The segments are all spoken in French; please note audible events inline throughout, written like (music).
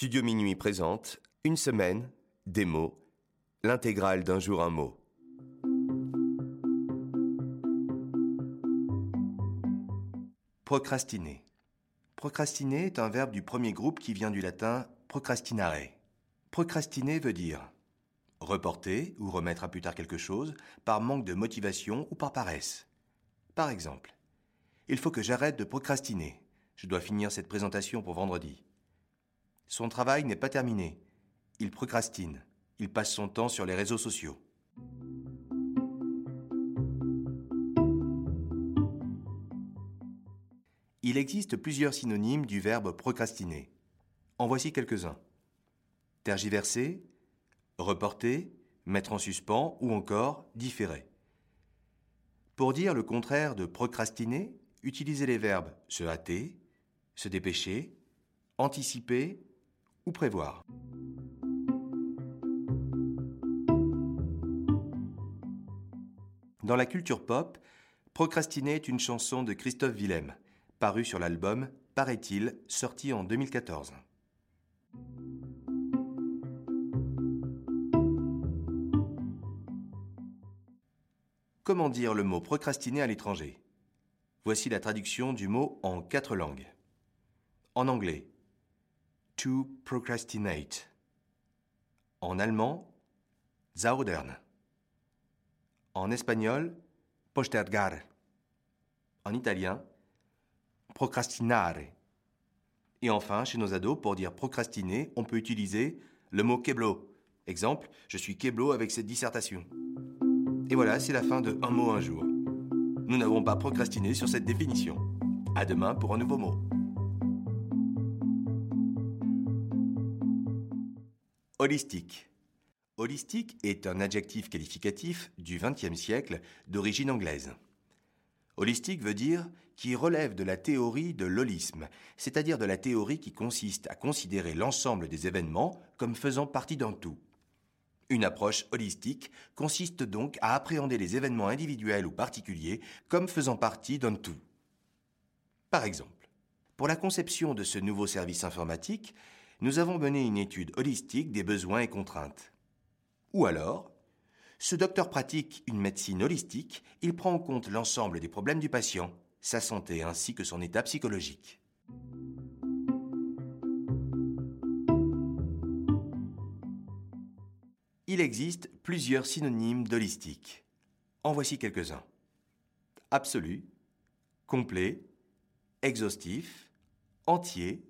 Studio Minuit présente Une semaine, des mots, l'intégrale d'un jour un mot. Procrastiner. Procrastiner est un verbe du premier groupe qui vient du latin procrastinare. Procrastiner veut dire reporter ou remettre à plus tard quelque chose par manque de motivation ou par paresse. Par exemple, il faut que j'arrête de procrastiner. Je dois finir cette présentation pour vendredi. Son travail n'est pas terminé. Il procrastine. Il passe son temps sur les réseaux sociaux. Il existe plusieurs synonymes du verbe procrastiner. En voici quelques-uns. Tergiverser, reporter, mettre en suspens ou encore différer. Pour dire le contraire de procrastiner, utilisez les verbes se hâter, se dépêcher, anticiper prévoir. Dans la culture pop, Procrastiner est une chanson de Christophe Willem, parue sur l'album Paraît-il, sorti en 2014. Comment dire le mot procrastiner à l'étranger? Voici la traduction du mot en quatre langues. En anglais, to procrastinate. En allemand, zaudern. En espagnol, postergar. En italien, procrastinare. Et enfin, chez nos ados, pour dire procrastiner, on peut utiliser le mot keblo. Exemple, je suis keblo avec cette dissertation. Et voilà, c'est la fin de Un mot un jour. Nous n'avons pas procrastiné sur cette définition. À demain pour un nouveau mot. Holistique. Holistique est un adjectif qualificatif du XXe siècle d'origine anglaise. Holistique veut dire qui relève de la théorie de l'holisme, c'est-à-dire de la théorie qui consiste à considérer l'ensemble des événements comme faisant partie d'un tout. Une approche holistique consiste donc à appréhender les événements individuels ou particuliers comme faisant partie d'un tout. Par exemple, pour la conception de ce nouveau service informatique, nous avons mené une étude holistique des besoins et contraintes. Ou alors, ce docteur pratique une médecine holistique, il prend en compte l'ensemble des problèmes du patient, sa santé ainsi que son état psychologique. Il existe plusieurs synonymes d'holistique. En voici quelques-uns. Absolu, complet, exhaustif, entier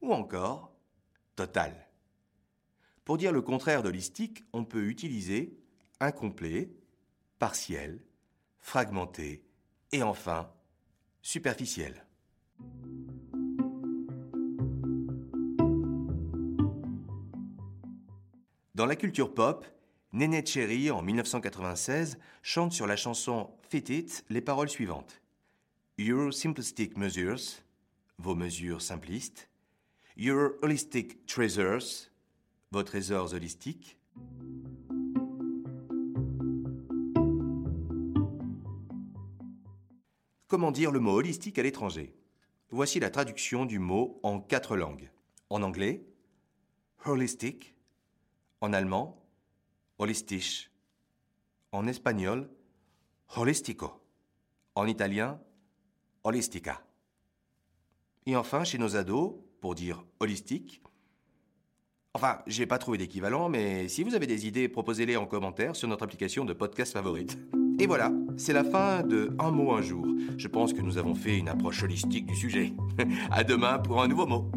ou encore total. Pour dire le contraire d'holistique, on peut utiliser incomplet, partiel, fragmenté et enfin superficiel. Dans la culture pop, Nene Cherry, en 1996, chante sur la chanson Fit It les paroles suivantes. Your simplistic measures, vos mesures simplistes. Your holistic treasures, vos trésors holistiques. Comment dire le mot holistique à l'étranger? Voici la traduction du mot en quatre langues. En anglais, holistic, en allemand, holistisch. En espagnol, holistico. En italien, holistica. Et enfin, chez nos ados, pour dire holistique, enfin, j'ai pas trouvé d'équivalent, mais si vous avez des idées, proposez-les en commentaire sur notre application de podcast favorite. Et voilà, c'est la fin de Un mot un jour. Je pense que nous avons fait une approche holistique du sujet. (laughs) à demain pour un nouveau mot.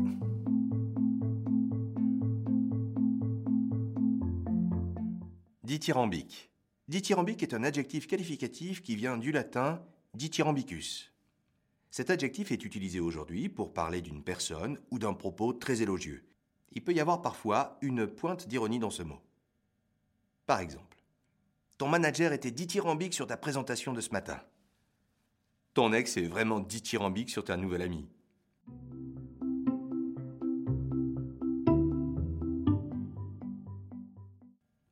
Dithyrambique. Dithyrambique est un adjectif qualificatif qui vient du latin dithyrambicus. Cet adjectif est utilisé aujourd'hui pour parler d'une personne ou d'un propos très élogieux. Il peut y avoir parfois une pointe d'ironie dans ce mot. Par exemple, ton manager était dithyrambique sur ta présentation de ce matin. Ton ex est vraiment dithyrambique sur ta nouvelle amie.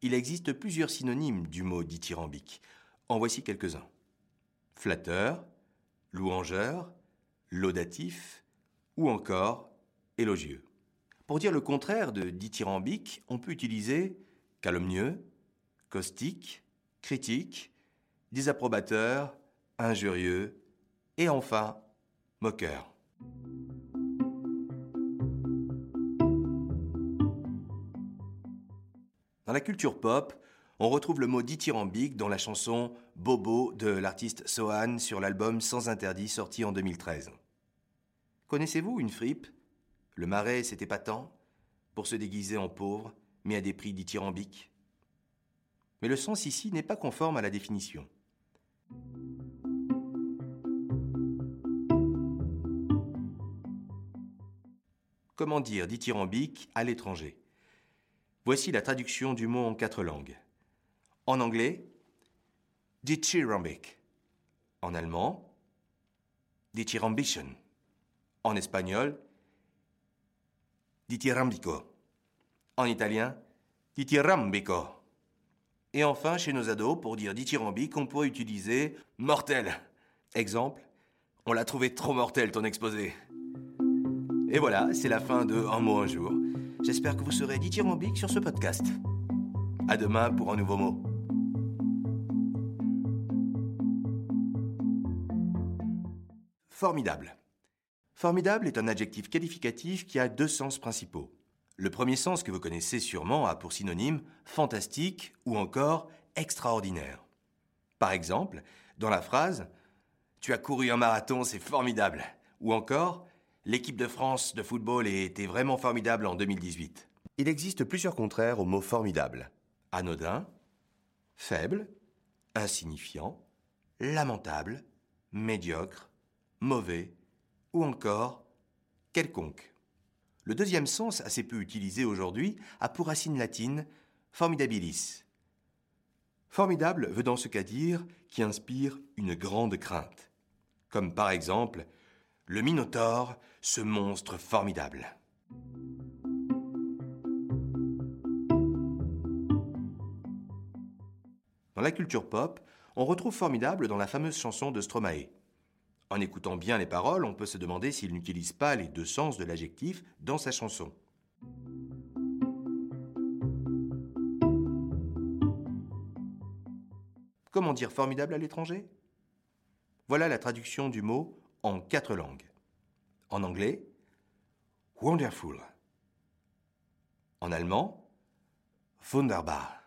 Il existe plusieurs synonymes du mot dithyrambique. En voici quelques-uns. Flatteur, louangeur, laudatif ou encore élogieux. Pour dire le contraire de dithyrambique, on peut utiliser calomnieux, caustique, critique, désapprobateur, injurieux et enfin moqueur. Dans la culture pop, on retrouve le mot dithyrambique dans la chanson Bobo de l'artiste Sohan sur l'album Sans interdit sorti en 2013. Connaissez-vous une fripe? Le marais, c'était pas tant pour se déguiser en pauvre, mais à des prix dithyrambiques Mais le sens ici n'est pas conforme à la définition. Comment dire dithyrambique à l'étranger? Voici la traduction du mot en quatre langues. En anglais, dithyrambic. En allemand, dithyrambition. En espagnol, dithyrambico. En italien, dithyrambico. Et enfin, chez nos ados, pour dire dithyrambique, on pourrait utiliser mortel. Exemple, on l'a trouvé trop mortel ton exposé. Et voilà, c'est la fin de Un mot un jour. J'espère que vous serez dithyrambique sur ce podcast. À demain pour un nouveau mot. Formidable. Formidable est un adjectif qualificatif qui a deux sens principaux. Le premier sens que vous connaissez sûrement a pour synonyme fantastique ou encore extraordinaire. Par exemple, dans la phrase Tu as couru un marathon, c'est formidable ou encore L'équipe de France de football a été vraiment formidable en 2018. Il existe plusieurs contraires au mot formidable. Anodin, faible, insignifiant, lamentable, médiocre, mauvais ou encore quelconque. Le deuxième sens, assez peu utilisé aujourd'hui, a pour racine latine formidabilis. Formidable veut dans ce cas dire qui inspire une grande crainte, comme par exemple le Minotaure, ce monstre formidable. Dans la culture pop, on retrouve formidable dans la fameuse chanson de Stromae. En écoutant bien les paroles, on peut se demander s'il n'utilise pas les deux sens de l'adjectif dans sa chanson. Comment dire formidable à l'étranger? Voilà la traduction du mot en quatre langues. En anglais, wonderful. En allemand, wunderbar.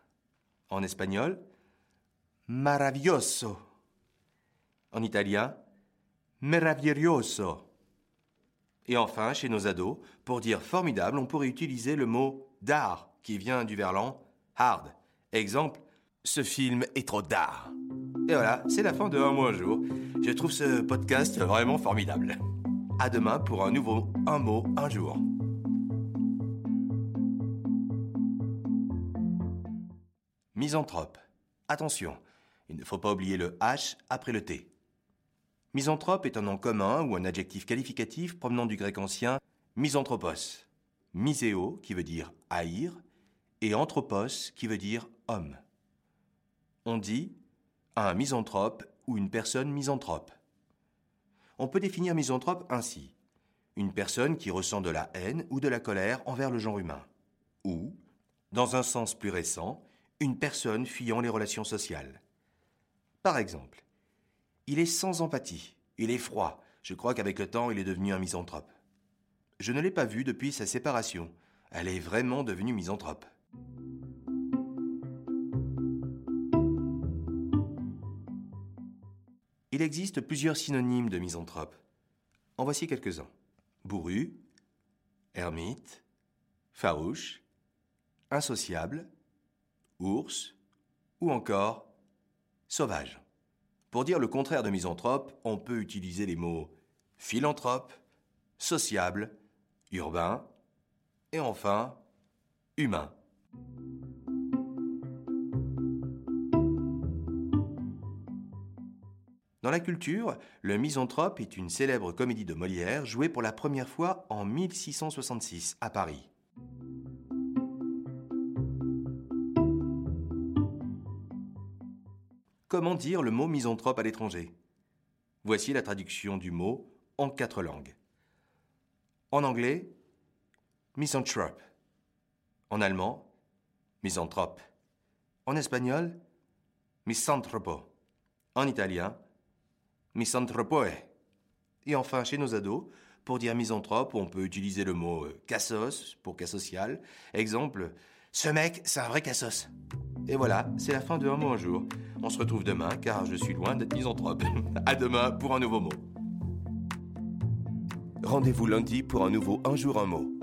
En espagnol, maravilloso. En italien, meraviglioso. Et enfin, chez nos ados, pour dire formidable, on pourrait utiliser le mot d'art, qui vient du verlan hard. Exemple, ce film est trop d'art. Et voilà, c'est la fin de Un mois un jour. Je trouve ce podcast vraiment formidable. À demain pour un nouveau Un mot un jour. Misanthrope. Attention, il ne faut pas oublier le H après le T. Misanthrope est un nom commun ou un adjectif qualificatif provenant du grec ancien misanthropos. Miséo, qui veut dire haïr, et anthropos, qui veut dire homme. On dit un misanthrope ou une personne misanthrope. On peut définir misanthrope ainsi. Une personne qui ressent de la haine ou de la colère envers le genre humain. Ou, dans un sens plus récent, une personne fuyant les relations sociales. Par exemple, il est sans empathie, il est froid, je crois qu'avec le temps il est devenu un misanthrope. Je ne l'ai pas vu depuis sa séparation, elle est vraiment devenue misanthrope. Il existe plusieurs synonymes de misanthrope. En voici quelques-uns. Bourru, ermite, farouche, insociable, ours ou encore sauvage. Pour dire le contraire de misanthrope, on peut utiliser les mots philanthrope, sociable, urbain et enfin humain. Dans la culture, Le Misanthrope est une célèbre comédie de Molière jouée pour la première fois en 1666 à Paris. Comment dire le mot misanthrope à l'étranger Voici la traduction du mot en quatre langues. En anglais, misanthrope. En allemand, misanthrope. En espagnol, misanthropo. En italien, misanthropoe. Et enfin, chez nos ados, pour dire misanthrope, on peut utiliser le mot euh, cassos pour cas social. Exemple, ce mec, c'est un vrai cassos. Et voilà, c'est la fin de Un mot un jour. On se retrouve demain car je suis loin d'être misanthrope. (laughs) à demain pour un nouveau mot. Rendez-vous lundi pour un nouveau Un jour un mot.